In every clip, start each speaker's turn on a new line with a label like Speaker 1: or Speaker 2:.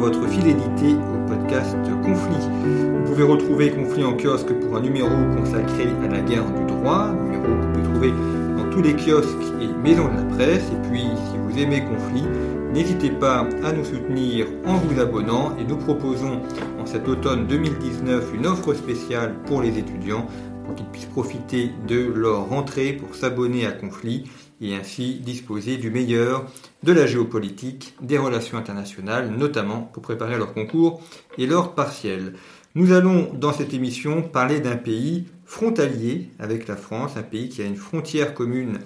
Speaker 1: Votre fidélité au podcast Conflit. Vous pouvez retrouver Conflit en kiosque pour un numéro consacré à la guerre du droit, numéro que vous pouvez trouver dans tous les kiosques et maisons de la presse. Et puis, si vous aimez Conflit, n'hésitez pas à nous soutenir en vous abonnant et nous proposons en cet automne 2019 une offre spéciale pour les étudiants pour qu'ils puissent profiter de leur rentrée pour s'abonner à Conflit et ainsi disposer du meilleur de la géopolitique, des relations internationales, notamment pour préparer leur concours et leur partiel. Nous allons dans cette émission parler d'un pays frontalier avec la France, un pays qui a une frontière commune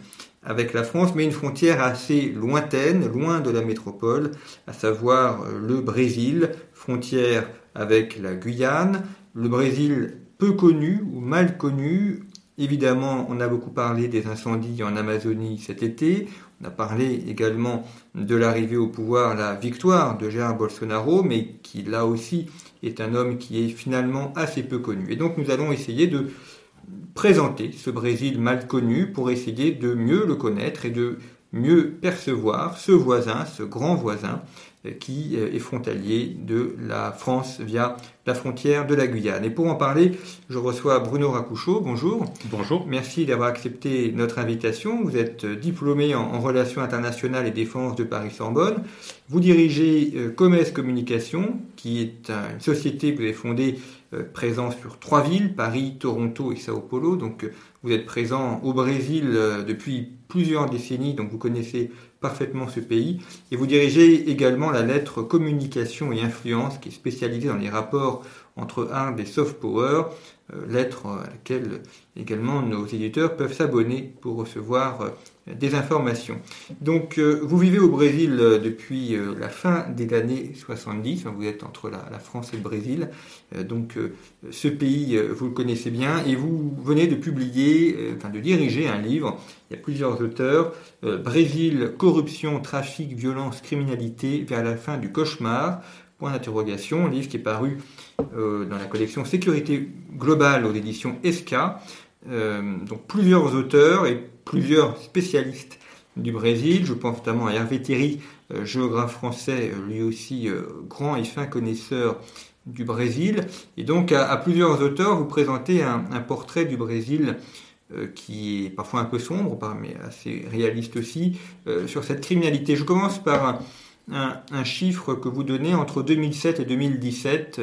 Speaker 1: avec la France, mais une frontière assez lointaine, loin de la métropole, à savoir le Brésil, frontière avec la Guyane, le Brésil peu connu ou mal connu, Évidemment, on a beaucoup parlé des incendies en Amazonie cet été. On a parlé également de l'arrivée au pouvoir, la victoire de Jair Bolsonaro, mais qui là aussi est un homme qui est finalement assez peu connu. Et donc nous allons essayer de présenter ce Brésil mal connu pour essayer de mieux le connaître et de mieux percevoir ce voisin, ce grand voisin, qui euh, est frontalier de la France via la frontière de la Guyane. Et pour en parler, je reçois Bruno Racouchot. Bonjour.
Speaker 2: Bonjour.
Speaker 1: Merci d'avoir accepté notre invitation. Vous êtes euh, diplômé en, relations internationales et défense de Paris-Sorbonne. Vous dirigez Commerce Communication, qui est une société que vous avez fondée présente sur trois villes, Paris, Toronto et Sao Paulo. Donc vous êtes présent au Brésil depuis plusieurs décennies, donc vous connaissez parfaitement ce pays. Et vous dirigez également la lettre Communication et Influence, qui est spécialisée dans les rapports entre hard et soft power, euh, lettre à laquelle également nos éditeurs peuvent s'abonner pour recevoir euh, des informations. Donc euh, vous vivez au Brésil depuis la fin des années 70, vous êtes entre la, France et le Brésil, donc ce pays vous le connaissez bien et vous venez de publier, enfin de diriger un livre, il y a plusieurs auteurs, Brésil, corruption, trafic, violence, criminalité vers la fin du cauchemar, point d'interrogation, livre qui est paru euh, dans la collection Sécurité globale aux éditions ESCA. Euh, donc plusieurs auteurs et plusieurs spécialistes du Brésil. Je pense notamment à Hervé Thierry, euh, géographe français, lui aussi grand et fin connaisseur du Brésil. Et donc à, plusieurs auteurs, vous présentez un, portrait du Brésil qui est parfois un peu sombre, mais assez réaliste aussi, sur cette criminalité. Je commence par un, chiffre que vous donnez entre 2007 et 2017,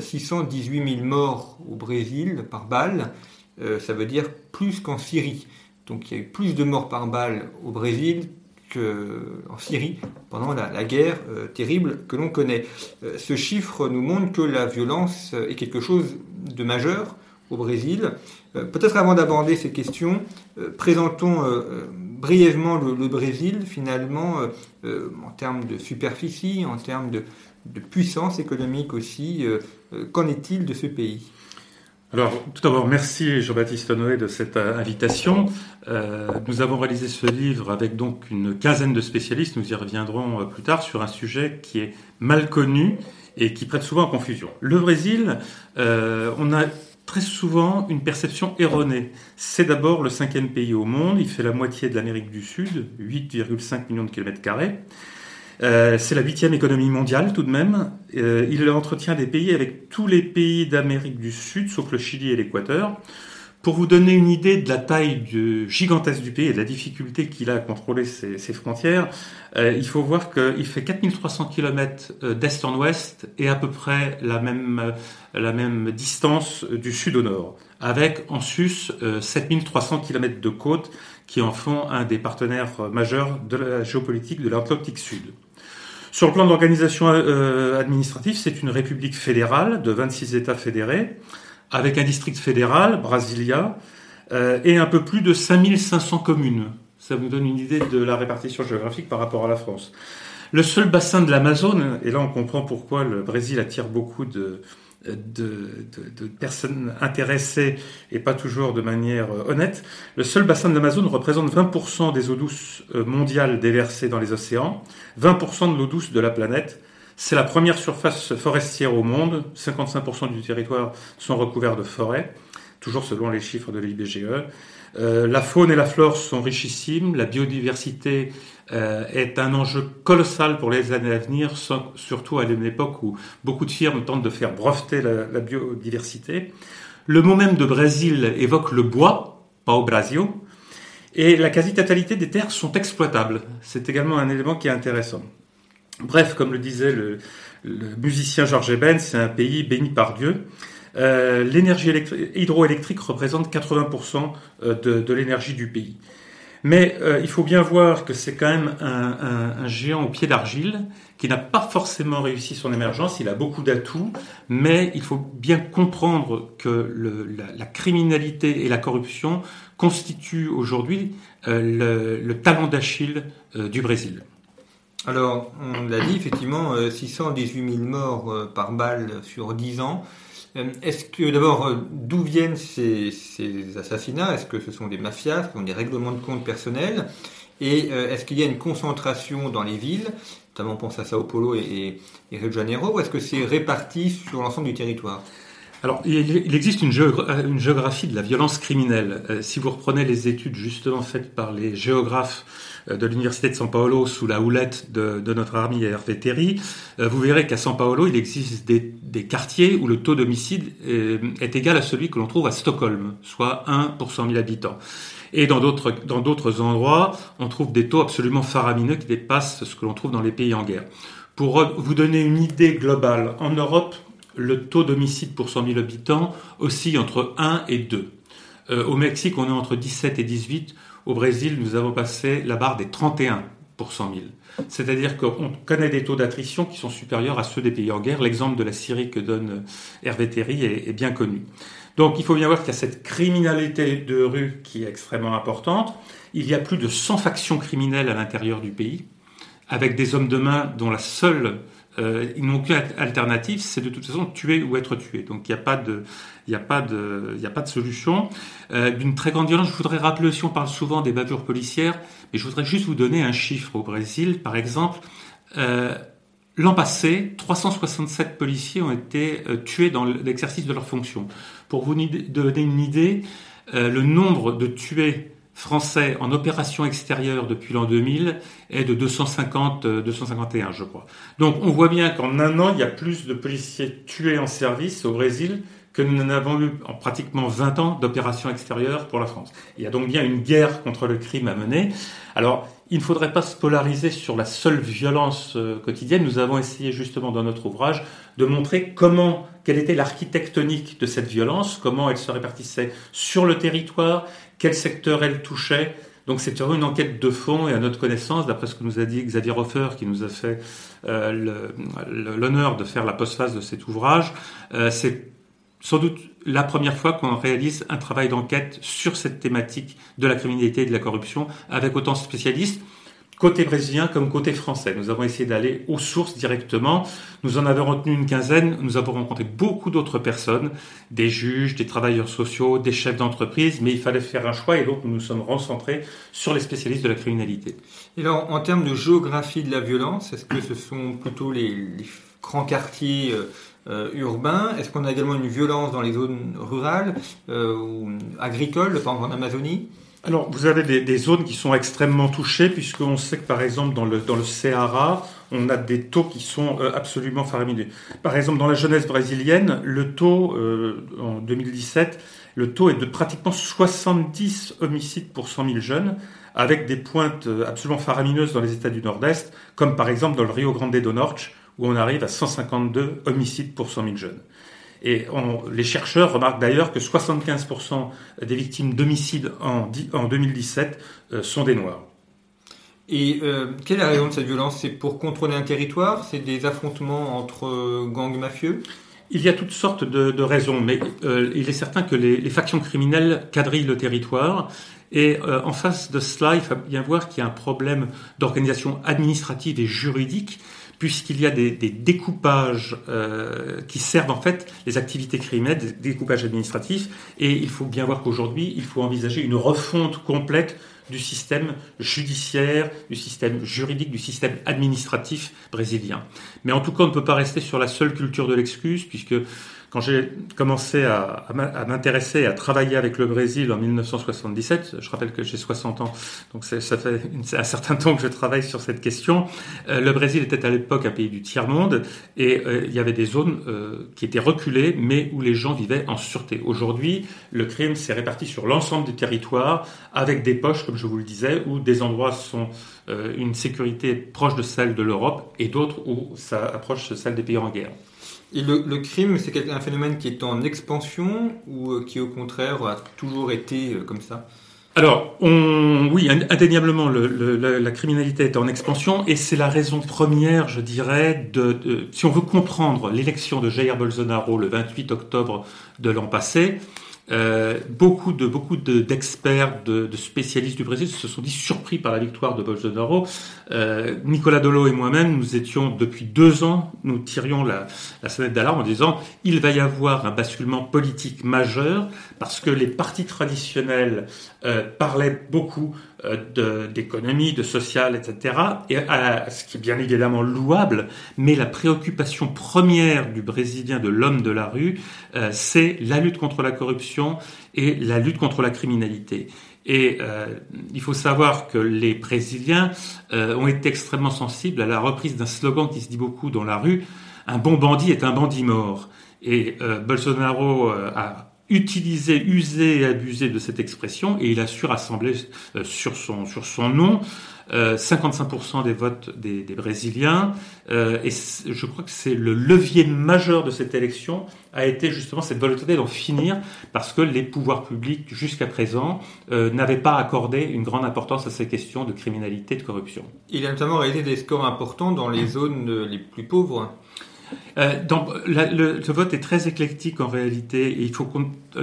Speaker 1: 618 000 morts au Brésil par balle, euh, ça veut dire plus qu'en Syrie. Donc il y a eu plus de morts par balle au Brésil qu'en Syrie pendant la, guerre euh, terrible que l'on connaît. Euh, ce chiffre nous montre que la violence est quelque chose de majeur au Brésil. Peut-être avant d'aborder ces questions, présentons brièvement le, Brésil, finalement, euh, euh, en termes de superficie, en termes de, puissance économique aussi. Euh, qu'en est-il de ce pays?
Speaker 2: Alors, tout d'abord, merci Jean-Baptiste Noé de cette invitation. nous avons réalisé ce livre avec donc une quinzaine de spécialistes, nous y reviendrons plus tard, sur un sujet qui est mal connu et qui prête souvent en confusion. Le Brésil, on a très souvent une perception erronée. C'est d'abord le cinquième pays au monde, il fait la moitié de l'Amérique du Sud, 8,5 millions de kilomètres carrés. Euh, c'est la huitième économie mondiale tout de même. Euh, il entretient des pays avec tous les pays d'Amérique du Sud, sauf le Chili et l'Équateur. Pour vous donner une idée de la taille gigantesque du pays et de la difficulté qu'il a à contrôler ses, frontières, euh, il faut voir qu'il fait 4300 km euh, d'est en ouest et à peu près la même, euh, la même distance du sud au nord, avec en sus 7300 km de côte qui en font un des partenaires majeurs de la géopolitique de l'Atlantique Sud. Sur le plan d'organisation euh, administrative, c'est une république fédérale de 26 États fédérés, avec un district fédéral, Brasilia, euh, et un peu plus de 5500 communes. Ça vous donne une idée de la répartition géographique par rapport à la France. Le seul bassin de l'Amazone, et là on comprend pourquoi le Brésil attire beaucoup de, de, personnes intéressées et pas toujours de manière euh, honnête, le seul bassin de l'Amazone représente 20% des eaux douces euh, mondiales déversées dans les océans, 20% de l'eau douce de la planète. C'est la première surface forestière au monde, 55% du territoire sont recouverts de forêts, toujours selon les chiffres de l'IBGE. Euh, la faune et la flore sont richissimes, la biodiversité euh, est un enjeu colossal pour les années à venir, surtout à une époque où beaucoup de firmes tentent de faire breveter la, biodiversité. Le mot même de Brésil évoque le bois, pas au Brasil, et la quasi-totalité des terres sont exploitables. C'est également un élément qui est intéressant. Bref, comme le disait le, musicien Georges Eben, c'est un pays béni par Dieu. Euh, l'énergie hydroélectrique représente 80% euh, de, l'énergie du pays. Mais euh, il faut bien voir que c'est quand même un, géant au pied d'argile qui n'a pas forcément réussi son émergence. Il a beaucoup d'atouts, mais il faut bien comprendre que la, criminalité et la corruption constituent aujourd'hui euh, le, talent d'Achille du Brésil.
Speaker 1: Alors, on l'a dit, effectivement, 618 000 morts par balle sur 10 ans. Euh, est-ce que d'abord, euh, d'où viennent ces, assassinats? Est-ce que ce sont des mafias? Ont des règlements de compte personnels? Et euh, est-ce qu'il y a une concentration dans les villes? Notamment, on pense à Sao Paulo et, Rio de Janeiro. Ou est-ce que c'est réparti sur l'ensemble du territoire?
Speaker 2: Alors, il existe une, géographie de la violence criminelle. si vous reprenez les études justement faites par les géographes de l'Université de São Paulo sous la houlette de, notre ami Hervé Terry, euh, vous verrez qu'à São Paulo, il existe des, quartiers où le taux d'homicide est, égal à celui que l'on trouve à Stockholm, soit 1 pour 100 000 habitants. Et dans d'autres, dans d'autres endroits, on trouve des taux absolument faramineux qui dépassent ce que l'on trouve dans les pays en guerre. Pour vous donner une idée globale, en Europe, le taux d'homicide pour 100 000 habitants oscille entre 1 et 2. Euh, au Mexique, on est entre 17 et 18. Au Brésil, nous avons passé la barre des 31 pour 100 000. C'est-à-dire qu'on connaît des taux d'attrition qui sont supérieurs à ceux des pays en guerre. L'exemple de la Syrie que donne Hervé Terry est, bien connu. Donc il faut bien voir qu'il y a cette criminalité de rue qui est extrêmement importante. Il y a plus de 100 factions criminelles à l'intérieur du pays, avec des hommes de main dont la seule euh, ils n'ont qu'une alternative, c'est de toute façon tuer ou être tué. Donc il n'y a pas de, a a pas de solution. Euh, D'une très grande violence, je voudrais rappeler aussi, on parle souvent des bavures policières, mais je voudrais juste vous donner un chiffre au Brésil, par exemple. Euh, L'an passé, 367 policiers ont été tués dans l'exercice de leurs fonctions. Pour vous donner une idée, le nombre de tués français en opération extérieure depuis l'an 2000 est de 250, 251, euh, je crois. Donc on voit bien qu'en un an, il y a plus de policiers tués en service au Brésil que nous n'en avons eu en pratiquement 20 ans d'opérations extérieures pour la France. Il y a donc bien une guerre contre le crime à mener. Alors, il ne faudrait pas se polariser sur la seule violence euh, quotidienne. Nous avons essayé justement dans notre ouvrage de montrer comment, quelle était l'architectonique de cette violence, comment elle se répartissait sur le territoire, quel secteur elle touchait. Donc c'est une enquête de fond et à notre connaissance, d'après ce que nous a dit Xavier Hofer, qui nous a fait euh, l'honneur de faire la postface de cet ouvrage, euh, c'est sans doute la première fois qu'on réalise un travail d'enquête sur cette thématique de la criminalité et de la corruption avec autant de spécialistes côté brésilien comme côté français. Nous avons essayé d'aller aux sources directement. Nous en avons retenu une quinzaine. Nous avons rencontré beaucoup d'autres personnes, des juges, des travailleurs sociaux, des chefs d'entreprise, mais il fallait faire un choix et donc nous nous sommes recentrés sur les spécialistes de la criminalité.
Speaker 1: Et alors, en termes de géographie de la violence, est-ce que ce sont plutôt les, grands quartiers euh, euh, urbains? Est-ce qu'on a également une violence dans les zones rurales euh, ou agricoles, par exemple en Amazonie?
Speaker 2: Alors, vous avez des, zones qui sont extrêmement touchées, puisqu'on sait que, par exemple, dans le, dans le Ceará, on a des taux qui sont euh, absolument faramineux. Par exemple, dans la jeunesse brésilienne, le taux, euh, en 2017, le taux est de pratiquement 70 homicides pour 100 000 jeunes, avec des pointes euh, absolument faramineuses dans les États du Nord-Est, comme par exemple dans le Rio Grande do Norte, où on arrive à 152 homicides pour 100 000 jeunes. Et les chercheurs remarquent d'ailleurs que 75% des victimes d'homicides en, en 2017 euh, sont des Noirs.
Speaker 1: Et euh, quelle est la raison de cette violence? C'est pour contrôler un territoire? C'est des affrontements entre euh, gangs mafieux?
Speaker 2: Il y a toutes sortes de, raisons, mais euh, il est certain que les, factions criminelles quadrillent le territoire. Et en face de cela, il faut bien voir qu'il y a un problème d'organisation administrative et juridique, puisqu'il y a des, découpages qui servent en fait les activités criminelles, des découpages administratifs. Et il faut bien voir qu'aujourd'hui, il faut envisager une refonte complète du système judiciaire, du système juridique, du système administratif brésilien. Mais en tout cas, on ne peut pas rester sur la seule culture de l'excuse, puisque quand j'ai commencé à, m'intéresser, à travailler avec le Brésil en 1977, je rappelle que j'ai 60 ans, donc ça fait un certain temps que je travaille sur cette question, euh, le Brésil était à l'époque un pays du tiers-monde et euh, il y avait des zones euh, qui étaient reculées mais où les gens vivaient en sûreté. Aujourd'hui, le crime s'est réparti sur l'ensemble du territoire avec des poches, comme je vous le disais, où des endroits sont une sécurité proche de celle de l'Europe et d'autres où ça approche celle des pays en guerre.
Speaker 1: Et le, crime, c'est un phénomène qui est en expansion ou euh, qui au contraire a toujours été euh, comme ça?
Speaker 2: Alors, on, oui, indéniablement, la, criminalité est en expansion et c'est la raison première, je dirais, de si on veut comprendre l'élection de Jair Bolsonaro le 28 octobre de l'an passé, euh, beaucoup de beaucoup d'experts, de, de, spécialistes du Brésil se sont dit surpris par la victoire de Bolsonaro. Euh, Nicolas Dolo et moi-même, nous étions depuis deux ans, nous tirions la, la sonnette d'alarme en disant il va y avoir un basculement politique majeur parce que les partis traditionnels euh, parlaient beaucoup d'économie, de, social, etc. Et ce qui est bien évidemment louable, mais la préoccupation première du Brésilien, de l'homme de la rue, euh, c'est la lutte contre la corruption et la lutte contre la criminalité. Et euh, il faut savoir que les Brésiliens ont été extrêmement sensibles à la reprise d'un slogan qui se dit beaucoup dans la rue, un bon bandit est un bandit mort. Et Bolsonaro a utiliser, user et abuser de cette expression et il a su rassembler euh, sur son, sur son nom 55% euh, des votes des, des Brésiliens euh, et je crois que c'est le levier majeur de cette élection a été justement cette volonté d'en finir parce que les pouvoirs publics jusqu'à présent n'avaient pas accordé une grande importance à ces questions de criminalité, de corruption.
Speaker 1: Il a notamment réalisé des scores importants dans les zones les plus pauvres.
Speaker 2: Euh, donc, le, vote est très éclectique en réalité et il faut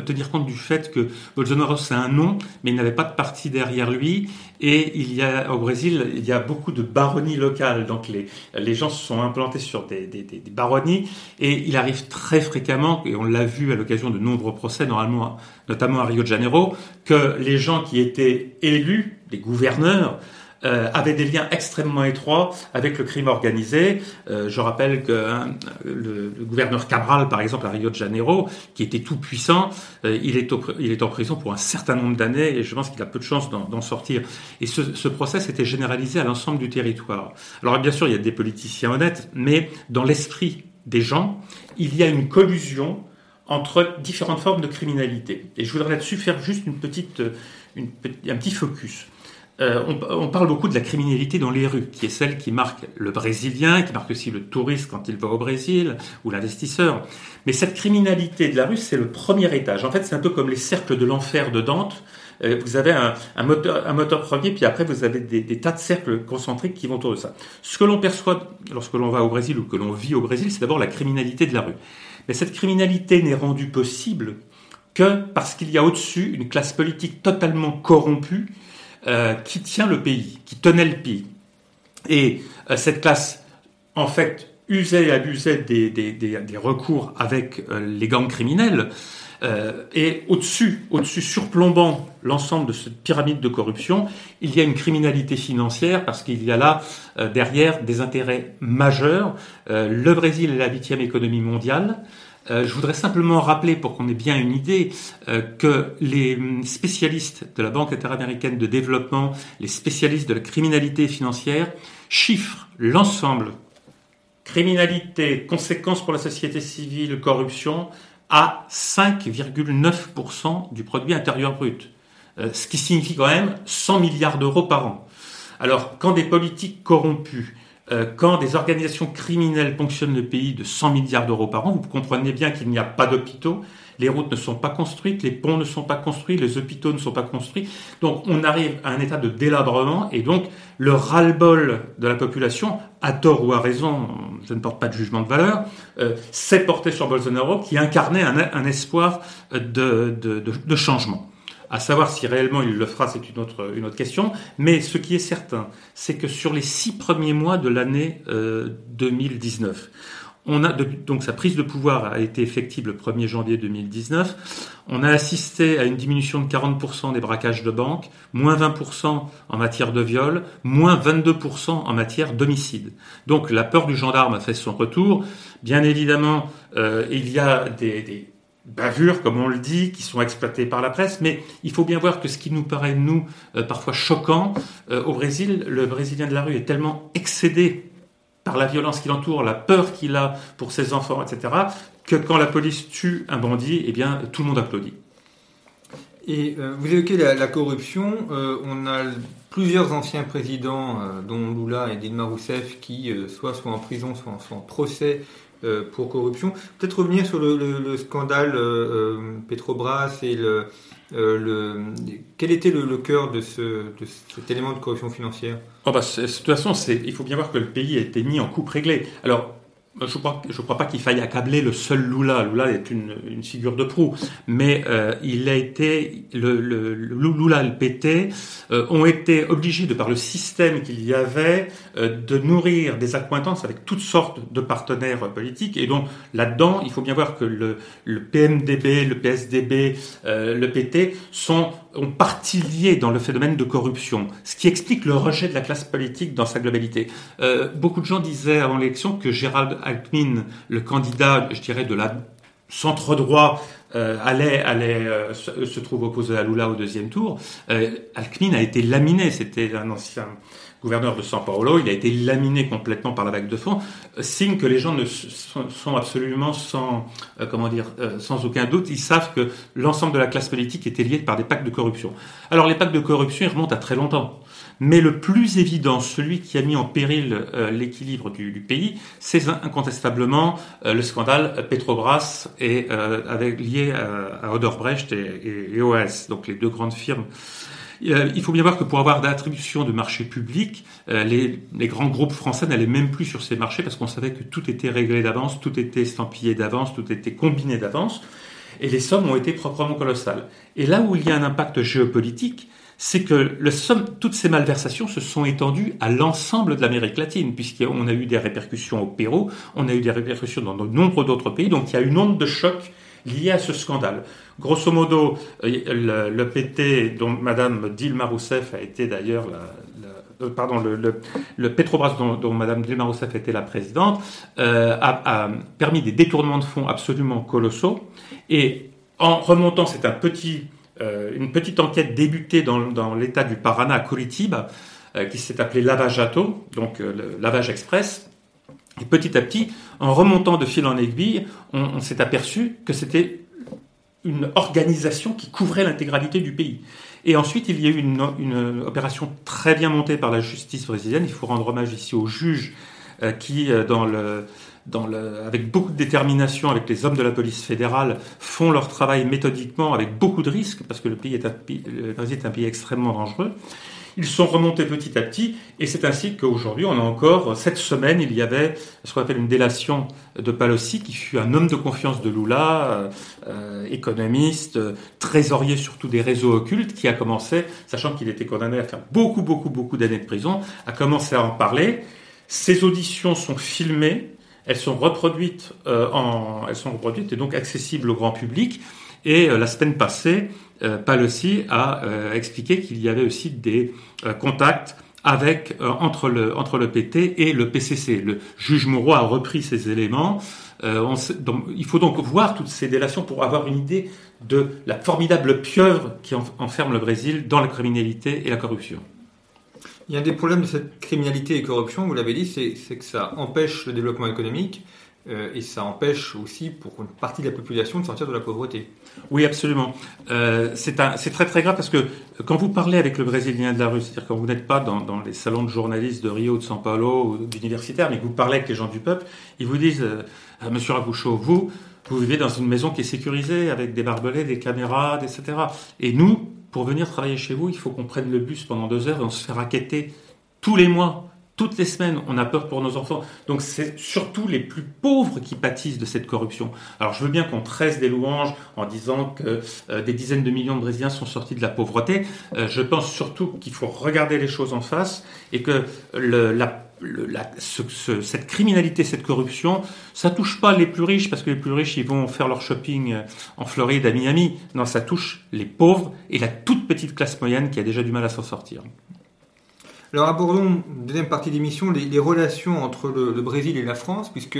Speaker 2: tenir compte du fait que Bolsonaro c'est un nom, mais il n'avait pas de parti derrière lui. Et il y a au Brésil il y a beaucoup de baronnies locales, donc les, les gens se sont implantés sur des, des, des, baronnies. Et il arrive très fréquemment et on l'a vu à l'occasion de nombreux procès, normalement notamment à Rio de Janeiro, que les gens qui étaient élus, les gouverneurs, euh, avait des liens extrêmement étroits avec le crime organisé. Euh, je rappelle que hein, le, gouverneur Cabral, par exemple, à Rio de Janeiro, qui était tout puissant, euh, il, est il est en prison pour un certain nombre d'années et je pense qu'il a peu de chances d'en sortir. Et ce, ce procès était généralisé à l'ensemble du territoire. Alors bien sûr, il y a des politiciens honnêtes, mais dans l'esprit des gens, il y a une collusion entre différentes formes de criminalité. Et je voudrais là-dessus faire juste une petite, une, un petit focus. Euh, on, parle beaucoup de la criminalité dans les rues, qui est celle qui marque le Brésilien, qui marque aussi le touriste quand il va au Brésil, ou l'investisseur. Mais cette criminalité de la rue, c'est le premier étage. En fait, c'est un peu comme les cercles de l'enfer de Dante. Euh, vous avez un, moteur, premier, puis après, vous avez des, des, tas de cercles concentriques qui vont autour de ça. Ce que l'on perçoit lorsque l'on va au Brésil ou que l'on vit au Brésil, c'est d'abord la criminalité de la rue. Mais cette criminalité n'est rendue possible que parce qu'il y a au-dessus une classe politique totalement corrompue euh, qui tient le pays, qui tenait le pays. Et euh, cette classe, en fait, usait et abusait des, des, recours avec euh, les gangs criminels. et au-dessus, au-dessus, surplombant l'ensemble de cette pyramide de corruption, il y a une criminalité financière parce qu'il y a là derrière des intérêts majeurs. le Brésil est la huitième économie mondiale. Euh, je voudrais simplement rappeler, pour qu'on ait bien une idée, euh, que les spécialistes de la Banque interaméricaine de développement, les spécialistes de la criminalité financière, chiffrent l'ensemble, criminalité, conséquences pour la société civile, corruption, à 5,9% du produit intérieur brut. Euh, ce qui signifie quand même 100 milliards d'euros par an. Alors, quand des politiques corrompues euh, quand des organisations criminelles ponctionnent le pays de 100 milliards d'euros par an, vous comprenez bien qu'il n'y a pas d'hôpitaux, les routes ne sont pas construites, les ponts ne sont pas construits, les hôpitaux ne sont pas construits. Donc on arrive à un état de délabrement et donc le ras-le-bol de la population, à tort ou à raison, je ne porte pas de jugement de valeur, euh, s'est porté sur Bolsonaro qui incarnait un, espoir de, de changement. À savoir si réellement il le fera, c'est une autre, une autre question. Mais ce qui est certain, c'est que sur les six premiers mois de l'année 2019, euh, on a, donc sa prise de pouvoir a été effective le 1er janvier 2019. On a assisté à une diminution de 40% des braquages de banque, moins 20% en matière de viol, moins 22% en matière d'homicide. Donc la peur du gendarme a fait son retour. Bien évidemment, euh, il y a des bavures, comme on le dit, qui sont exploitées par la presse, mais il faut bien voir que ce qui nous paraît, nous, euh, parfois choquant, euh, au Brésil, le Brésilien de la rue est tellement excédé par la violence qui l'entoure, la peur qu'il a pour ses enfants, etc., que quand la police tue un bandit, eh bien, tout le monde applaudit.
Speaker 1: Et euh, vous évoquez la, corruption. on a plusieurs anciens présidents, dont Lula et Dilma Rousseff, qui soit sont en prison, soit, soit en procès pour corruption. Peut-être revenir sur le, scandale euh, euh, Petrobras et le, quel était le, cœur de, ce, cet élément de corruption financière?
Speaker 2: Oh bah, De toute façon, il faut bien voir que le pays a été mis en coupe réglée. Alors, je ne crois, crois pas qu'il faille accabler le seul Lula. Lula est une, une figure de proue, mais euh, il a été le, le, le Lula et le PT euh, ont été obligés de par le système qu'il y avait euh, de nourrir des accointances avec toutes sortes de partenaires politiques et donc là-dedans il faut bien voir que le, le PMDB, le PSDB, le PT sont ont partie liée dans le phénomène de corruption, ce qui explique le rejet de la classe politique dans sa globalité. Euh, beaucoup de gens disaient avant l'élection que Gérald Alckmin, le candidat, je dirais, de la centre-droit, euh, allait, allait euh, se, trouve opposé à Lula au deuxième tour. Euh, a été laminé, c'était un ancien gouverneur de São Paulo, il a été laminé complètement par la vague de fond, signe que les gens sont, absolument sans, euh, comment dire, euh, sans aucun doute, ils savent que l'ensemble de la classe politique était lié par des pactes de corruption. Alors les pactes de corruption, ils remontent à très longtemps. Mais le plus évident, celui qui a mis en péril euh, l'équilibre du, pays, c'est incontestablement le scandale Petrobras et avec, lié à, Oderbrecht et, et, OAS, donc les deux grandes firmes il faut bien voir que pour avoir d'attribution de marchés publics, euh, les, grands groupes français n'allaient même plus sur ces marchés parce qu'on savait que tout était réglé d'avance, tout était estampillé d'avance, tout était combiné d'avance, et les sommes ont été proprement colossales. Et là où il y a un impact géopolitique, c'est que toutes ces malversations se sont étendues à l'ensemble de l'Amérique latine, puisqu'on a eu des répercussions au Pérou, on a eu des répercussions dans de nombreux d'autres pays, donc il y a une onde de choc liée à ce scandale. Grosso modo, euh, le, PT dont Madame Dilma Rousseff a été d'ailleurs euh, pardon, le, le, Petrobras dont, Madame Dilma Rousseff était la présidente, euh, a, permis des détournements de fonds absolument colossaux. Et en remontant, c'est un petit, une petite enquête débutée dans, l'État du Paraná, à Curitiba, qui s'est appelée Lavajato, donc le lavage express. Et petit à petit, en remontant de fil en aiguille, on s'est aperçu que c'était une organisation qui couvrait l'intégralité du pays. Et ensuite, il y a eu une, opération très bien montée par la justice brésilienne. Il faut rendre hommage ici aux juges euh, qui, euh, avec beaucoup de détermination, avec les hommes de la police fédérale, font leur travail méthodiquement, avec beaucoup de risques, parce que le, pays est un, le Brésil est un pays extrêmement dangereux. Ils sont remontés petit à petit, et c'est ainsi qu'aujourd'hui, on a encore, cette semaine, il y avait ce qu'on appelle une délation de Palossi, qui fut un homme de confiance de Lula, euh, euh économiste, trésorier surtout des réseaux occultes, qui a commencé, sachant qu'il était condamné à faire beaucoup, beaucoup, beaucoup d'années de prison, a commencé à en parler. Ces auditions sont filmées, elles sont reproduites, euh, en, elles sont reproduites et donc accessibles au grand public. Et euh, la semaine passée, euh, Palossi a euh, expliqué qu'il y avait aussi des euh, contacts avec entre le entre le PT et le PCC. Le juge Moreau a repris ces éléments. il faut donc voir toutes ces délations pour avoir une idée de la formidable pieuvre qui enferme le Brésil dans la criminalité et la corruption.
Speaker 1: Il y a des problèmes de cette criminalité et corruption, vous l'avez dit, c'est que ça empêche le développement économique, euh, et ça empêche aussi pour une partie de la population de sortir de la pauvreté.
Speaker 2: Oui, absolument. Euh, c'est très très grave parce que quand vous parlez avec le Brésilien de la rue, c'est-à-dire quand vous n'êtes pas dans, les salons de journalistes de Rio, de São Paulo d'universitaires, mais que vous parlez avec les gens du peuple, ils vous disent, euh, Monsieur Ragucho, vous, vous vivez dans une maison qui est sécurisée avec des barbelés, des caméras, etc. Et nous, pour venir travailler chez vous, il faut qu'on prenne le bus pendant deux heures et on se fait raqueter tous les mois toutes les semaines, on a peur pour nos enfants. Donc c'est surtout les plus pauvres qui pâtissent de cette corruption. Alors je veux bien qu'on tresse des louanges en disant que euh, des dizaines de millions de Brésiliens sont sortis de la pauvreté. Euh, je pense surtout qu'il faut regarder les choses en face et que le, la cette criminalité, cette corruption, ça touche pas les plus riches parce que les plus riches ils vont faire leur shopping euh, en Floride, à Miami. Non, ça touche les pauvres et la toute petite classe moyenne qui a déjà du mal à s'en sortir.
Speaker 1: Alors abordons, deuxième partie d'émission, les, les, relations entre le, Brésil et la France, puisque,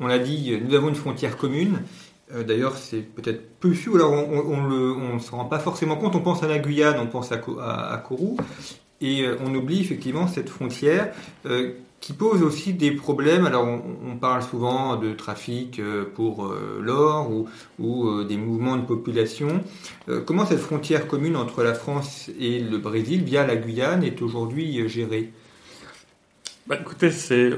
Speaker 1: on l'a dit, nous avons une frontière commune. Euh, d'ailleurs, c'est peut-être peu su, alors on ne se rend pas forcément compte. On pense à la Guyane, on pense à, à, à Kourou, et euh, on oublie effectivement cette frontière euh, qui pose aussi des problèmes. Alors, on, parle souvent de trafic euh, pour euh, l'or ou, ou euh, des mouvements de population. comment cette frontière commune entre la France et le Brésil, via la Guyane, est aujourd'hui gérée?
Speaker 2: Bah, Écoutez, c'est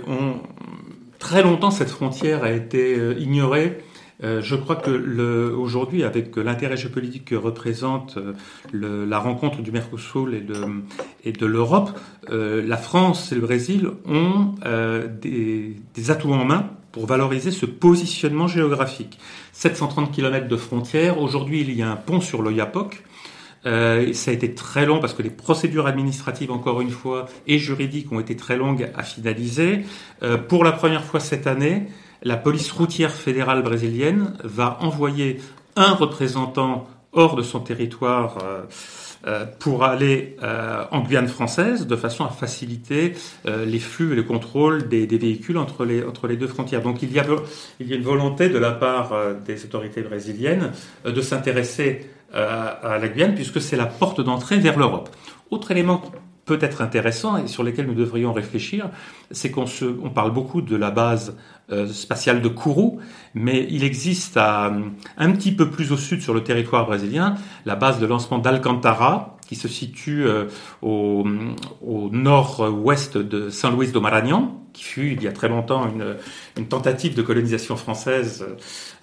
Speaker 2: très longtemps cette frontière a été ignorée. Euh, je crois que aujourd'hui, avec l'intérêt géopolitique que représente euh, le, la rencontre du Mercosur et de, de l'Europe, euh, la France et le Brésil ont des, des, atouts en main pour valoriser ce positionnement géographique. 730 km de frontières. Aujourd'hui, il y a un pont sur l'Oyapock. Euh, ça a été très long parce que les procédures administratives, encore une fois, et juridiques ont été très longues à finaliser. Euh, pour la première fois cette année, la police routière fédérale brésilienne va envoyer un représentant hors de son territoire euh, euh, pour aller euh, en Guyane française de façon à faciliter les flux et le contrôle des, véhicules entre les, entre les deux frontières. Donc il y, a, il y a une volonté de la part des autorités brésiliennes de s'intéresser à la Guyane puisque c'est la porte d'entrée vers l'Europe. Autre élément peut être intéressant et sur lesquels nous devrions réfléchir, c'est qu'on se, on parle beaucoup de la base euh, spatiale de Kourou, mais il existe un petit peu plus au sud sur le territoire brésilien la base de lancement d'Alcantara, qui se situe euh, au, au nord-ouest de Saint Louis do Maranhão, qui fut il y a très longtemps une, une tentative de colonisation française.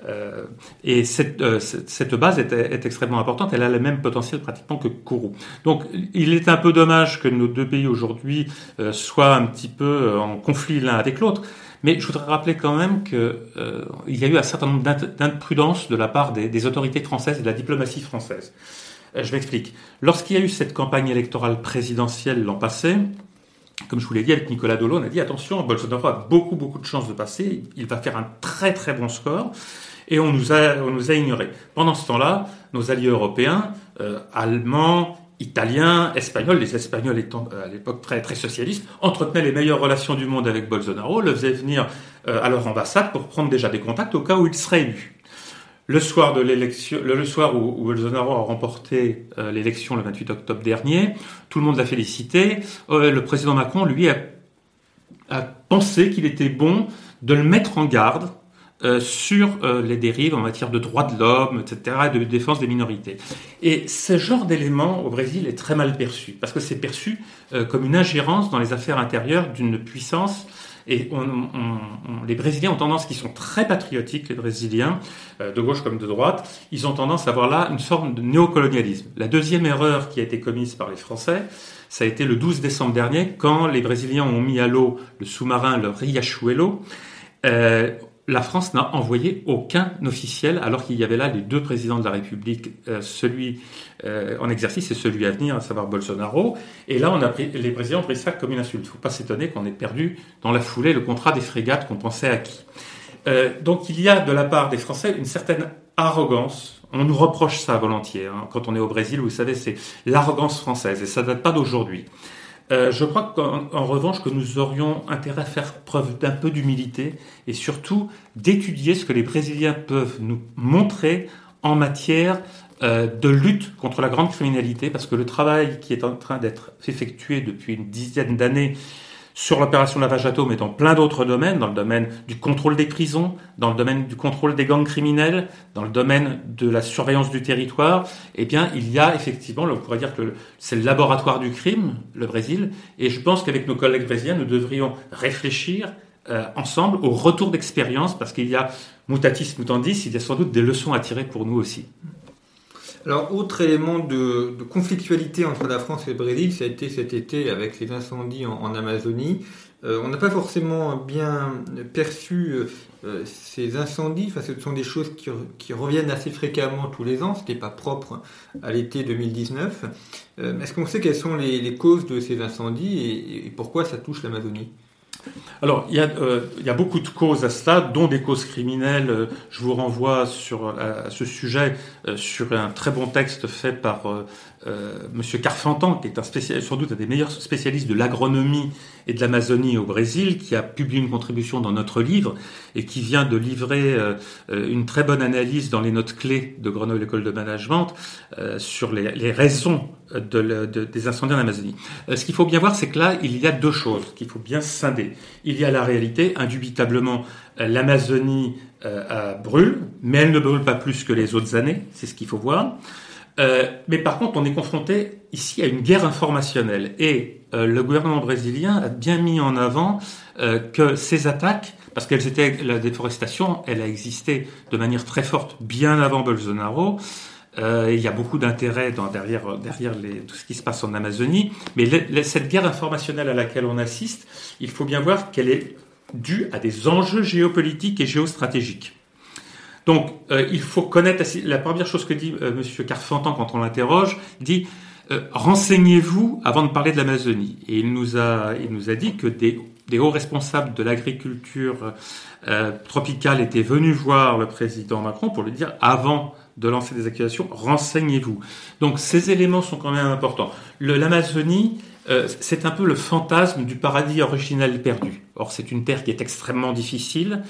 Speaker 2: Euh, et cette, euh, cette base est, est, extrêmement importante, elle a le même potentiel pratiquement que Kourou. Donc il est un peu dommage que nos deux pays aujourd'hui euh, soient un petit peu en conflit l'un avec l'autre. Mais je voudrais rappeler quand même qu'il euh, y a eu un certain nombre d'imprudences de la part des, des, autorités françaises et de la diplomatie française. Euh, je m'explique. Lorsqu'il y a eu cette campagne électorale présidentielle l'an passé, comme je vous l'ai dit avec Nicolas Dolo, on a dit attention, Bolsonaro a beaucoup beaucoup de chances de passer, il va faire un très très bon score, et on nous a, on nous a ignorés. Pendant ce temps-là, nos alliés européens, euh, allemands, italiens, espagnols, les Espagnols étant euh, à l'époque très très socialistes, entretenaient les meilleures relations du monde avec Bolsonaro, le faisaient venir à leur ambassade pour prendre déjà des contacts au cas où il serait élu. Le soir de l'élection, le, soir où, Bolsonaro a remporté euh, l'élection le 28 octobre dernier, tout le monde l'a félicité. le président Macron, lui, a, pensé qu'il était bon de le mettre en garde euh, sur euh, les dérives en matière de droits de l'homme, etc., et de défense des minorités. Et ce genre d'élément au Brésil est très mal perçu, parce que c'est perçu euh, comme une ingérence dans les affaires intérieures d'une puissance. Et on, on, les Brésiliens ont tendance, qui sont très patriotiques, les Brésiliens, de gauche comme de droite, ils ont tendance à avoir là une forme de néocolonialisme. La deuxième erreur qui a été commise par les Français, ça a été le 12 décembre dernier, quand les Brésiliens ont mis à l'eau le sous-marin, le Riachuelo. Euh, la France n'a envoyé aucun officiel, alors qu'il y avait là les deux présidents de la République, euh, celui euh, en exercice et celui à venir, à savoir Bolsonaro. Et là, on a pris, les présidents ont pris ça comme une insulte. Il ne faut pas s'étonner qu'on ait perdu dans la foulée le contrat des frégates qu'on pensait acquis. Euh, donc il y a de la part des Français une certaine arrogance. On nous reproche ça volontiers. Hein. Quand on est au Brésil, vous savez, c'est l'arrogance française, et ça date pas d'aujourd'hui. Euh, je crois qu'en revanche que nous aurions intérêt à faire preuve d'un peu d'humilité et surtout d'étudier ce que les Brésiliens peuvent nous montrer en matière euh, de lutte contre la grande criminalité, parce que le travail qui est en train d'être effectué depuis une dizaine d'années sur l'opération lavage d'atomes et dans plein d'autres domaines, dans le domaine du contrôle des prisons, dans le domaine du contrôle des gangs criminels, dans le domaine de la surveillance du territoire, eh bien, il y a effectivement, on pourrait dire que c'est le laboratoire du crime, le Brésil, et je pense qu'avec nos collègues brésiliens, nous devrions réfléchir euh, ensemble au retour d'expérience, parce qu'il y a, mutatis mutandis, il y a sans doute des leçons à tirer pour nous aussi.
Speaker 1: Alors, autre élément de, conflictualité entre la France et le Brésil, ça a été cet été avec les incendies en, Amazonie. Euh, on n'a pas forcément bien perçu euh, ces incendies. Enfin, ce sont des choses qui, reviennent assez fréquemment tous les ans. Ce n'était pas propre à l'été 2019. Euh, est-ce qu'on sait quelles sont les, causes de ces incendies et pourquoi ça touche l'Amazonie?
Speaker 2: Alors, euh, il y, a, beaucoup de causes à cela, dont des causes criminelles. Euh, je vous renvoie sur, à, ce sujet euh, sur un très bon texte fait par Monsieur Carfentan, qui est un sans doute un des meilleurs spécialistes de l'agronomie et de l'Amazonie au Brésil, qui a publié une contribution dans notre livre et qui vient de livrer une très bonne analyse dans les notes clés de Grenoble École de Management sur les, raisons de, des incendies en Amazonie. ce qu'il faut bien voir, c'est que là, il y a deux choses qu'il faut bien scinder. Il y a la réalité, indubitablement, euh, l'Amazonie euh, brûle, mais elle ne brûle pas plus que les autres années, c'est ce qu'il faut voir. Euh, mais par contre, on est confronté ici à une guerre informationnelle et le gouvernement brésilien a bien mis en avant que ces attaques, parce qu'elles étaient la déforestation, elle a existé de manière très forte bien avant Bolsonaro. Euh, il y a beaucoup d'intérêt derrière, derrière les, tout ce qui se passe en Amazonie. Mais cette guerre informationnelle à laquelle on assiste, il faut bien voir qu'elle est due à des enjeux géopolitiques et géostratégiques. Donc, euh, il faut connaître la première chose que dit euh, M. Carfentan quand on l'interroge, dit renseignez-vous avant de parler de l'Amazonie. Et il nous a, il nous a dit que des, hauts responsables de l'agriculture tropicale étaient venus voir le président Macron pour lui dire avant de lancer des accusations, renseignez-vous. Donc ces éléments sont quand même importants. L'Amazonie, euh, c'est un peu le fantasme du paradis original perdu. Or, c'est une terre qui est extrêmement difficile.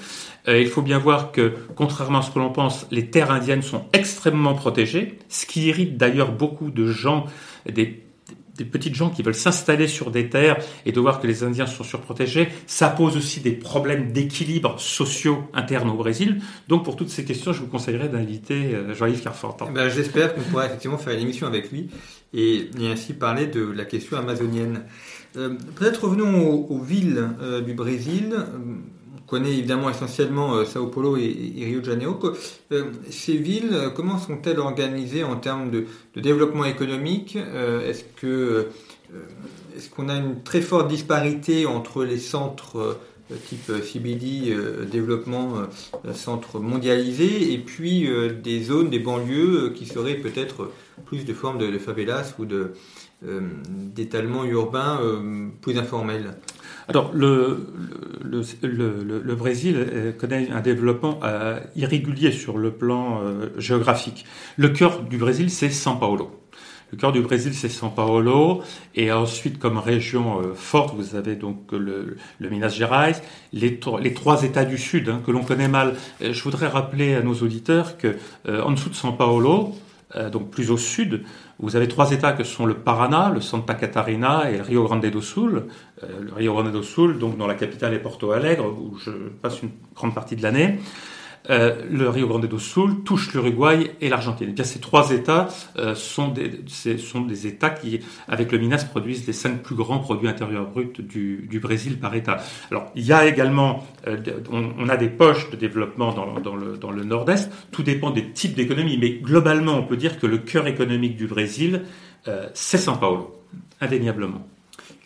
Speaker 2: Euh, il faut bien voir que, contrairement à ce que l'on pense, les terres indiennes sont extrêmement protégées, ce qui irrite d'ailleurs beaucoup de gens, des des petites gens qui veulent s'installer sur des terres et de voir que les Indiens sont surprotégés, ça pose aussi des problèmes d'équilibre sociaux internes au Brésil. Donc pour toutes ces questions, je vous conseillerais d'inviter euh, Jean-Yves Carfantin.
Speaker 1: Eh ben, J'espère qu'on pourra effectivement faire une émission avec lui et, ainsi parler de la question amazonienne. Euh, peut-être revenons aux, villes du Brésil connaît évidemment essentiellement euh, Sao Paulo et, Rio de Janeiro. Euh, ces villes, euh, comment sont-elles organisées en termes de, développement économique Est-ce que est-ce qu'on a une très forte disparité entre les centres type CBD, développement, centres mondialisés, et puis des zones, des banlieues qui seraient peut-être plus de forme de, de favelas ou d'étalement urbain plus informel
Speaker 2: alors, le, le, le, le, Brésil euh, connaît un développement euh, irrégulier sur le plan euh, géographique. Le cœur du Brésil, c'est São Paulo. Le cœur du Brésil, c'est São Paulo. Et ensuite, comme région forte, vous avez donc le, le Minas Gerais, les, les, trois États du Sud hein, que l'on connaît mal. Je voudrais rappeler à nos auditeurs que en dessous de São Paulo, donc plus au sud, vous avez trois États que sont le Paraná, le Santa Catarina et le Rio Grande do Sul. Euh, le Rio Grande do Sul, donc dans la capitale est Porto Alegre, où je passe une grande partie de l'année. Euh, le Rio Grande do Sul touche l'Uruguay et l'Argentine. bien ces trois États euh, sont, des, sont des États qui, avec le Minas, produisent les cinq plus grands produits intérieurs bruts du, du Brésil par État. Alors, il y a également, euh, on, on, a des poches de développement dans, dans le, dans le Nord-Est. Tout dépend des types d'économies, mais globalement, on peut dire que le cœur économique du Brésil, c'est São Paulo, indéniablement.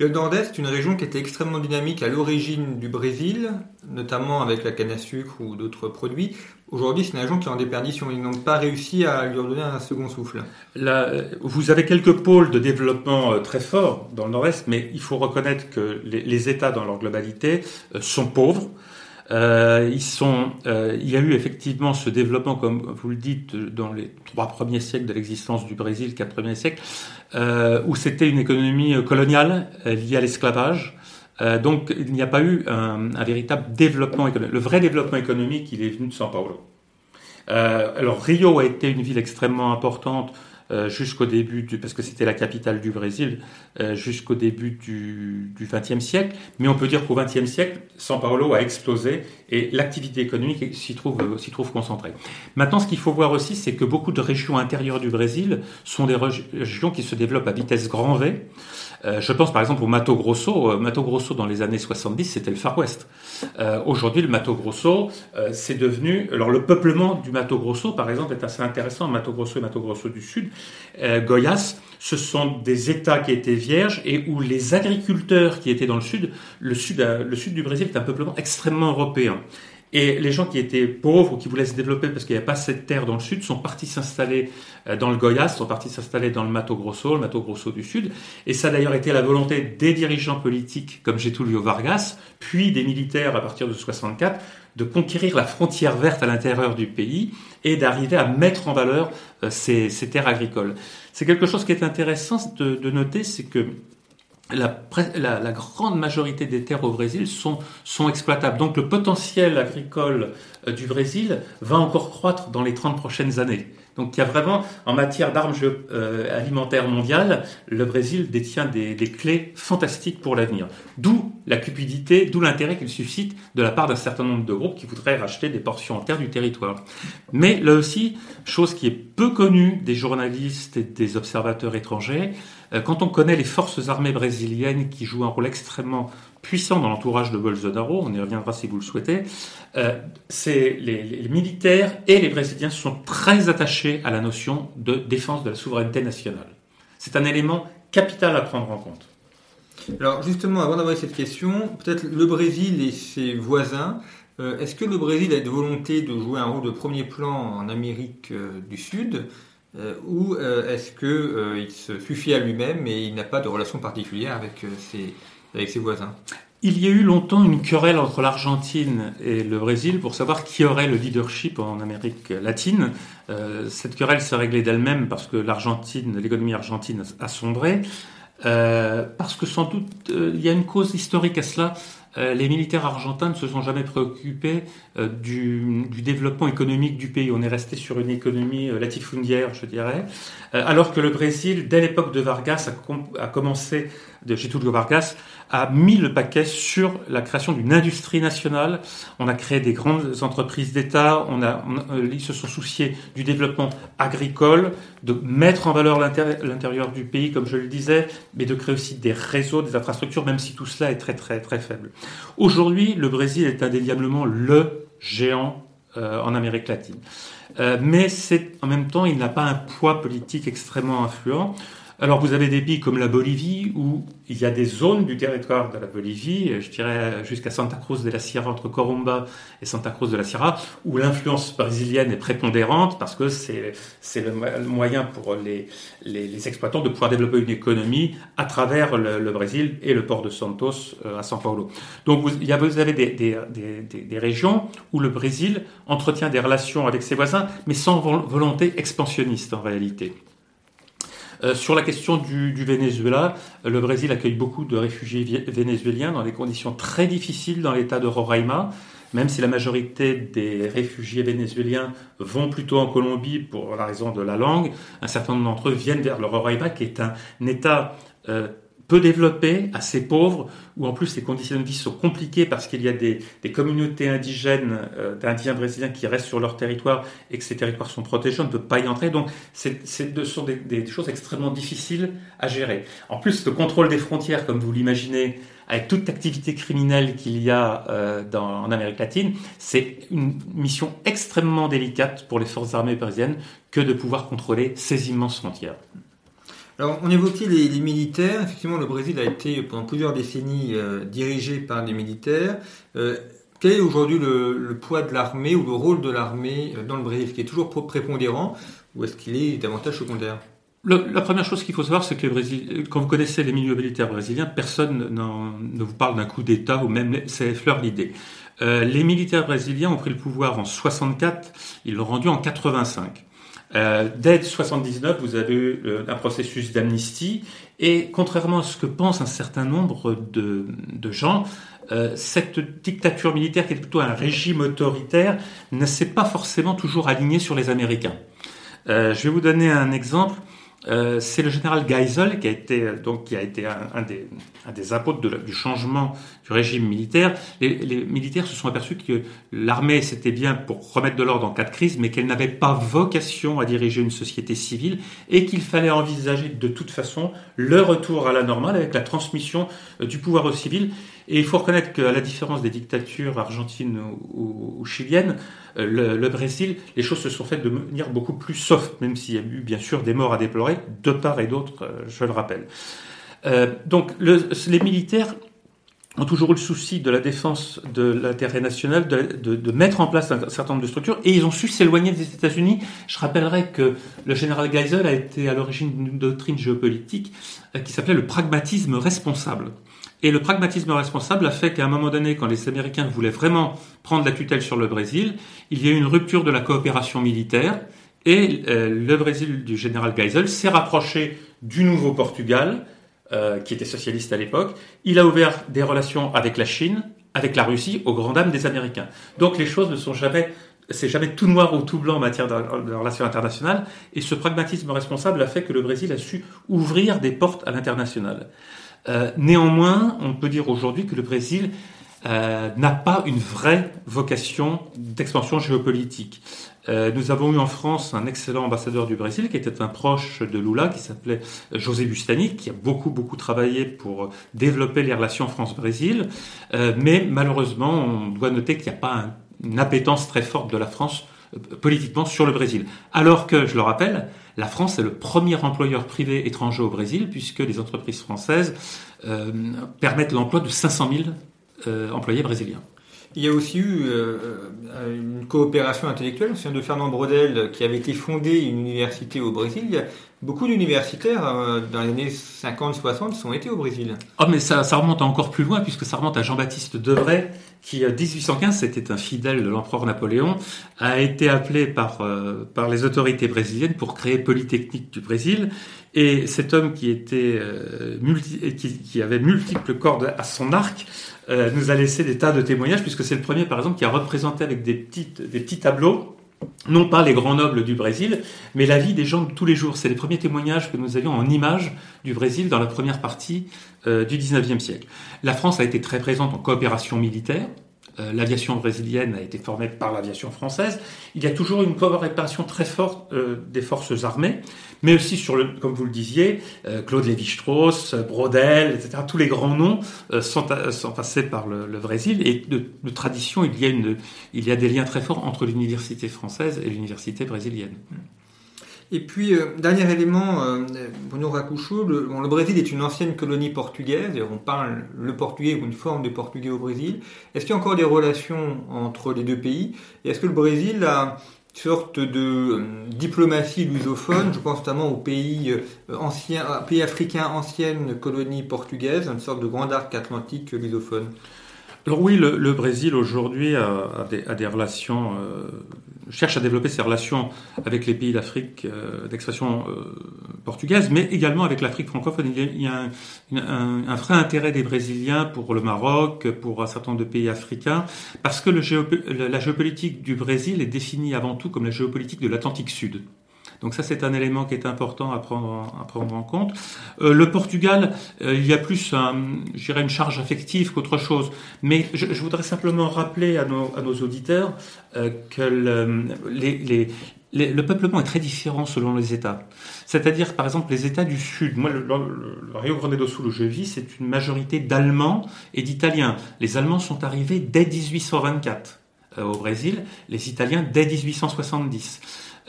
Speaker 1: Le Nord-Est est une région qui était extrêmement dynamique à l'origine du Brésil, notamment avec la canne à sucre ou d'autres produits. Aujourd'hui, c'est une région qui est en déperdition. Ils n'ont pas réussi à lui redonner un second souffle.
Speaker 2: vous avez quelques pôles de développement euh, très forts dans le Nord-Est, mais il faut reconnaître que les, États, dans leur globalité, euh, sont pauvres. Euh, euh, il y a eu effectivement ce développement, comme vous le dites, dans les trois premiers siècles de l'existence du Brésil, quatre premiers siècles, euh, où c'était une économie coloniale liée à l'esclavage. donc il n'y a pas eu un, un, véritable développement économique. Le vrai développement économique, il est venu de São Paulo. alors Rio a été une ville extrêmement importante jusqu'au début du, parce que c'était la capitale du Brésil, jusqu'au début du XXe siècle. Mais on peut dire qu'au XXe siècle, São Paulo a explosé et l'activité économique s'y trouve, concentrée. Maintenant, ce qu'il faut voir aussi, c'est que beaucoup de régions intérieures du Brésil sont des régions qui se développent à vitesse grand V. Euh, je pense par exemple au Mato Grosso. Euh, Mato Grosso dans les années 70, c'était le Far West. Euh, aujourd'hui, le Mato Grosso, c'est devenu. Alors le peuplement du Mato Grosso, par exemple, est assez intéressant. Mato Grosso et Mato Grosso du Sud, Goiás, ce sont des États qui étaient vierges et où les agriculteurs qui étaient dans le sud, le sud, le sud du Brésil est un peuplement extrêmement européen. Et les gens qui étaient pauvres ou qui voulaient se développer parce qu'il n'y avait pas cette terre dans le sud sont partis s'installer euh, dans le Goiás, sont partis s'installer dans le Mato Grosso, le Mato Grosso du sud. Et ça a d'ailleurs été la volonté des dirigeants politiques comme Getúlio Vargas, puis des militaires à partir de 64, de conquérir la frontière verte à l'intérieur du pays et d'arriver à mettre en valeur euh, ces, terres agricoles. C'est quelque chose qui est intéressant de, noter, c'est que la, la, grande majorité des terres au Brésil sont, sont exploitables. Donc le potentiel agricole euh, du Brésil va encore croître dans les 30 prochaines années. Donc il y a vraiment, en matière d'armes euh, alimentaires mondiales, le Brésil détient des, clés fantastiques pour l'avenir. D'où la cupidité, d'où l'intérêt qu'il suscite de la part d'un certain nombre de groupes qui voudraient racheter des portions entières du territoire. Mais là aussi, chose qui est peu connue des journalistes et des observateurs étrangers, euh, quand on connaît les forces armées brésiliennes qui jouent un rôle extrêmement puissant dans l'entourage de Bolsonaro, on y reviendra si vous le souhaitez, euh, les, militaires et les Brésiliens sont très attachés à la notion de défense de la souveraineté nationale. C'est un élément capital à prendre en compte.
Speaker 1: Alors justement, avant d'avoir cette question, peut-être le Brésil et ses voisins, euh, est-ce que le Brésil a une volonté de jouer un rôle de premier plan en Amérique du Sud euh, ou euh, est-ce qu'il euh, se suffit à lui-même et il n'a pas de relation particulière avec ses, avec ses voisins
Speaker 2: il y a eu longtemps une querelle entre l'Argentine et le Brésil pour savoir qui aurait le leadership en Amérique latine. cette querelle s'est réglée d'elle-même parce que l'Argentine, l'économie argentine a sombré, parce que sans doute il y a une cause historique à cela. Euh, les militaires argentins ne se sont jamais préoccupés euh, du, développement économique du pays. On est resté sur une économie euh, latifundiaire, je dirais, alors que le Brésil, dès l'époque de Vargas, a, a commencé de Getúlio Vargas a mis le paquet sur la création d'une industrie nationale. On a créé des grandes entreprises d'État. On a, euh, ils se sont souciés du développement agricole, de mettre en valeur l'intérieur du pays, comme je le disais, mais de créer aussi des réseaux, des infrastructures, même si tout cela est très très très faible. Aujourd'hui, le Brésil est indéniablement le géant euh, en Amérique latine. Euh, mais en même temps, il n'a pas un poids politique extrêmement influent. Alors vous avez des pays comme la Bolivie où il y a des zones du territoire de la Bolivie, je dirais jusqu'à Santa Cruz de la Sierra, entre Corumba et Santa Cruz de la Sierra, où l'influence brésilienne est prépondérante parce que c'est, le moyen pour les, les, exploitants de pouvoir développer une économie à travers le, Brésil et le port de Santos euh, à São Paulo. Donc vous, il y a, vous avez des, des, des régions où le Brésil entretient des relations avec ses voisins, mais sans volonté expansionniste en réalité. Euh, sur la question du, Venezuela, le Brésil accueille beaucoup de réfugiés vénézuéliens dans des conditions très difficiles dans l'état de Roraima. Même si la majorité des réfugiés vénézuéliens vont plutôt en Colombie pour la raison de la langue, un certain nombre d'entre eux viennent vers le Roraima, qui est un État euh, peu développé, assez pauvre, où en plus les conditions de vie sont compliquées parce qu'il y a des, communautés indigènes euh, d'Indiens brésiliens qui restent sur leur territoire et que ces territoires sont protégés, on ne peut pas y entrer. Donc ce sont des, choses extrêmement difficiles à gérer. En plus, le contrôle des frontières, comme vous l'imaginez, avec toute activité criminelle qu'il y a euh, en Amérique latine, c'est une mission extrêmement délicate pour les forces armées brésiliennes que de pouvoir contrôler ces immenses frontières.
Speaker 1: On évoquait les, militaires. Effectivement, le Brésil a été pendant plusieurs décennies euh, dirigé par des militaires. Euh, quel est aujourd'hui le, poids de l'armée ou le rôle de l'armée euh, dans le Brésil qu'il est toujours prépondérant ou est-ce qu'il est davantage secondaire?
Speaker 2: La première chose qu'il faut savoir, c'est que les quand vous connaissez les milieux militaires brésiliens, personne ne vous parle d'un coup d'État ou même ça effleure l'idée. les militaires brésiliens ont pris le pouvoir en 64, ils l'ont rendu en 85. Euh, dès 79, vous avez eu euh, un processus d'amnistie, et contrairement à ce que pensent un certain nombre de, gens, euh, cette dictature militaire, qui est plutôt un régime autoritaire, ne s'est pas forcément toujours alignée sur les Américains. je vais vous donner un exemple. Euh, c'est le général Geisel qui a été donc qui a été un, des, un des apôtres du changement du régime militaire. Les, les militaires se sont aperçus que l'armée c'était bien pour remettre de l'ordre en cas de crise, mais qu'elle n'avait pas vocation à diriger une société civile et qu'il fallait envisager de toute façon le retour à la normale avec la transmission euh, du pouvoir aux civils. Et il faut reconnaître qu'à la différence des dictatures argentines ou, chiliennes, euh, le, Brésil, les choses se sont faites de manière beaucoup plus soft, même s'il y a eu bien sûr des morts à déplorer, de part et d'autre, euh, je le rappelle. Euh, donc les militaires ont toujours eu le souci de la défense de l'intérêt national, de, mettre en place un certain nombre de structures, et ils ont su s'éloigner des États-Unis. Je rappellerai que le général Geisel a été à l'origine d'une doctrine géopolitique qui s'appelait le pragmatisme responsable. Et le pragmatisme responsable a fait qu'à un moment donné, quand les Américains voulaient vraiment prendre la tutelle sur le Brésil, il y a eu une rupture de la coopération militaire et euh, le Brésil du général Geisel s'est rapproché du nouveau Portugal, euh, qui était socialiste à l'époque. Il a ouvert des relations avec la Chine, avec la Russie, aux grandes dames des Américains. Donc les choses ne sont jamais c'est jamais tout noir ou tout blanc en matière de, relations internationales, et ce pragmatisme responsable a fait que le Brésil a su ouvrir des portes à l'international. Euh, néanmoins, on peut dire aujourd'hui que le Brésil euh, n'a pas une vraie vocation d'expansion géopolitique. Euh, nous avons eu en France un excellent ambassadeur du Brésil qui était un proche de Lula, qui s'appelait José Bustani, qui a beaucoup beaucoup travaillé pour développer les relations France-Brésil. mais malheureusement, on doit noter qu'il n'y a pas une appétence très forte de la France politiquement sur le Brésil. Alors que, je le rappelle, la France est le premier employeur privé étranger au Brésil, puisque les entreprises françaises euh, permettent l'emploi de 500 000 euh, employés brésiliens.
Speaker 1: Il y a aussi eu euh, une coopération intellectuelle. On de Fernand Brodel qui avait été fondé une université au Brésil. Il y a beaucoup d'universitaires dans les années 50-60 sont été au Brésil.
Speaker 2: Oh, mais ça, ça remonte encore plus loin puisque ça remonte à Jean-Baptiste Debray qui, en 1815, c'était un fidèle de l'empereur Napoléon, a été appelé par, euh, par les autorités brésiliennes pour créer Polytechnique du Brésil. Et cet homme qui, était, euh, multi, qui, qui, avait multiples cordes à son arc euh, nous a laissé des tas de témoignages, puisque c'est le premier, par exemple, qui a représenté avec des, petites, des petits tableaux non pas les grands nobles du Brésil, mais la vie des gens de tous les jours. C'est les premiers témoignages que nous avions en images du Brésil dans la première partie euh, du XIXe siècle. La France a été très présente en coopération militaire. Euh, l'aviation brésilienne a été formée par l'aviation française. Il y a toujours une coopération très forte euh, des forces armées, mais aussi sur le, comme vous le disiez, euh, Claude Lévi-Strauss, Brodel, etc. Tous les grands noms sont, passés par le, Brésil et de, tradition, il y a des liens très forts entre l'université française et l'université brésilienne.
Speaker 1: Et puis, euh, dernier élément, euh, Bruno le, le, Brésil est une ancienne colonie portugaise, on parle le portugais ou une forme de portugais au Brésil. Est-ce qu'il y a encore des relations entre les deux pays? Et est-ce que le Brésil a une sorte de euh, diplomatie lusophone, je pense notamment aux pays, anciens, pays africains anciennes colonies portugaises, une sorte de grand arc atlantique lusophone
Speaker 2: alors oui, le, Brésil aujourd'hui a, des, relations, euh, cherche à développer ses relations avec les pays d'Afrique euh, d'expression euh, portugaise, mais également avec l'Afrique francophone. Il y a, un, un, vrai intérêt des Brésiliens pour le Maroc, pour un certain nombre de pays africains, parce que la géopolitique du Brésil est définie avant tout comme la géopolitique de l'Atlantique Sud. Donc ça, c'est un élément qui est important à prendre, en compte. Euh, le Portugal, euh, il y a plus, un, une charge affective qu'autre chose. Mais je, voudrais simplement rappeler à nos, auditeurs euh, que le, peuplement est très différent selon les États. C'est-à-dire, par exemple, les États du Sud. Moi, le, le, Rio Grande do Sul où je vis, c'est une majorité d'Allemands et d'Italiens. Les Allemands sont arrivés dès 1824 euh, au Brésil, les Italiens dès 1870.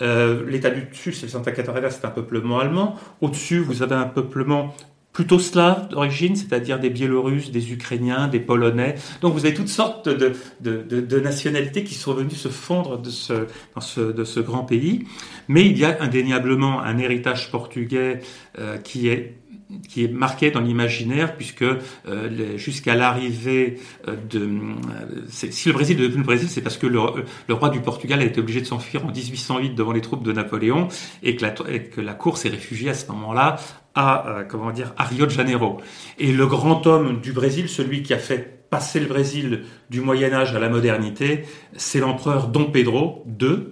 Speaker 2: Euh, L'état du dessus, c'est Santa Catarina, c'est un peuplement allemand. Au-dessus, vous avez un peuplement plutôt slave d'origine, c'est-à-dire des Biélorusses, des Ukrainiens, des Polonais. Donc vous avez toutes sortes de, nationalités qui sont venues se fondre de ce, dans ce grand pays. Mais il y a indéniablement un héritage portugais euh, qui est qui est marqué dans l'imaginaire puisque euh, jusqu'à l'arrivée euh, de euh, si le Brésil est devenu le Brésil c'est parce que le, le, roi du Portugal a été obligé de s'enfuir en 1808 devant les troupes de Napoléon et que la, et que la cour s'est réfugiée à ce moment-là à euh, comment dire à Rio de Janeiro. Et le grand homme du Brésil celui qui a fait passer le Brésil du Moyen Âge à la modernité c'est l'empereur Dom Pedro II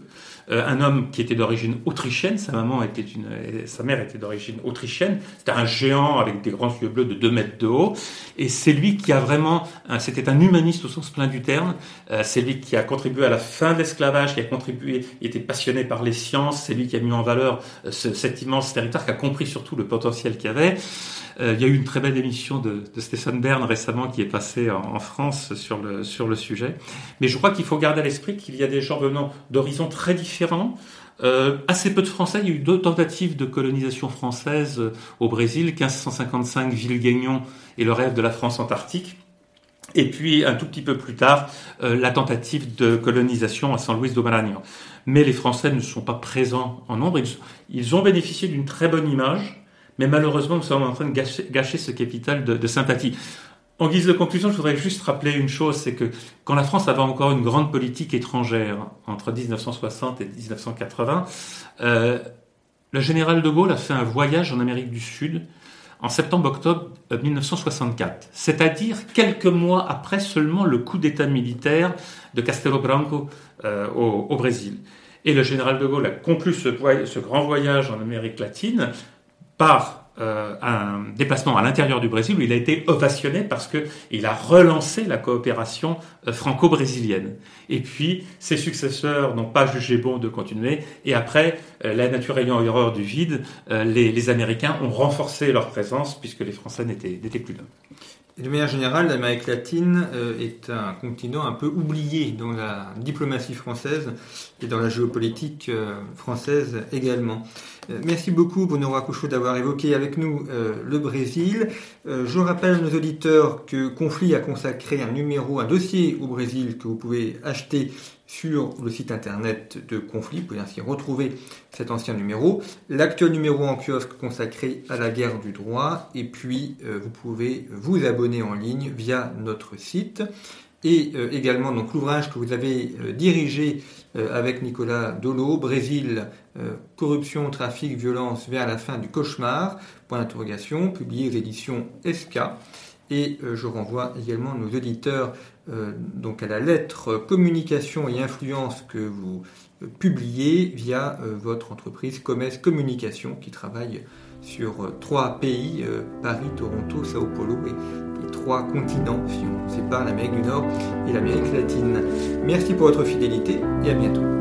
Speaker 2: euh, un homme qui était d'origine autrichienne, sa maman était une, sa mère était d'origine autrichienne, c'était un géant avec des grands yeux bleus de 2 mètres de haut, et c'est lui qui a vraiment, c'était un humaniste au sens plein du terme, euh, c'est lui qui a contribué à la fin de l'esclavage, qui a contribué, il était passionné par les sciences, c'est lui qui a mis en valeur euh, ce, cet immense territoire, qui a compris surtout le potentiel qu'il y avait. Euh, il y a eu une très belle émission de, Stéphane Bern récemment qui est passée en, France sur le, sujet. Mais je crois qu'il faut garder à l'esprit qu'il y a des gens venant d'horizons très différents. Euh, assez peu de Français. Il y a eu deux tentatives de colonisation française euh, au Brésil, 1555, Ville-Guignon et le rêve de la France antarctique. Et puis, un tout petit peu plus tard, euh, la tentative de colonisation à San Luis do Maranhão. Mais les Français ne sont pas présents en nombre. Ils ont bénéficié d'une très bonne image mais malheureusement, nous sommes en train de gâcher, ce capital de, sympathie. En guise de conclusion, je voudrais juste rappeler une chose, c'est que quand la France avait encore une grande politique étrangère entre 1960 et 1980, euh, le général de Gaulle a fait un voyage en Amérique du Sud en septembre-octobre 1964, c'est-à-dire quelques mois après seulement le coup d'État militaire de Castelo Branco euh, au, Brésil. Et le général de Gaulle a conclu ce grand voyage en Amérique latine par euh, un déplacement à l'intérieur du Brésil où il a été ovationné parce que il a relancé la coopération euh, franco-brésilienne. Et puis ses successeurs n'ont pas jugé bon de continuer. Et après, euh, la nature ayant horreur du vide, les, Américains ont renforcé leur présence puisque les Français n'étaient plus là.
Speaker 1: De manière générale, l'Amérique latine est un continent un peu oublié dans la diplomatie française et dans la géopolitique française également. Euh, merci beaucoup Bruno Racouchot d'avoir évoqué avec nous le Brésil. je rappelle à nos auditeurs que Conflit a consacré un numéro, un dossier au Brésil que vous pouvez acheter sur le site internet de Conflit. Vous pouvez ainsi retrouver cet ancien numéro. L'actuel numéro en kiosque consacré à la guerre du droit. Et puis, euh, vous pouvez vous abonner en ligne via notre site. Et euh, également donc l'ouvrage que vous avez euh, dirigé euh, avec Nicolas Dolo, Brésil, corruption, trafic, violence vers la fin du cauchemar, point d'interrogation, publié aux éditions SK. Et je renvoie également nos auditeurs donc à la lettre communication et influence que vous publiez via votre entreprise Comes Communication qui travaille sur trois pays, Paris, Toronto, Sao Paulo et, et trois continents si on sépare l'Amérique du Nord et l'Amérique latine. Merci pour votre fidélité et à bientôt.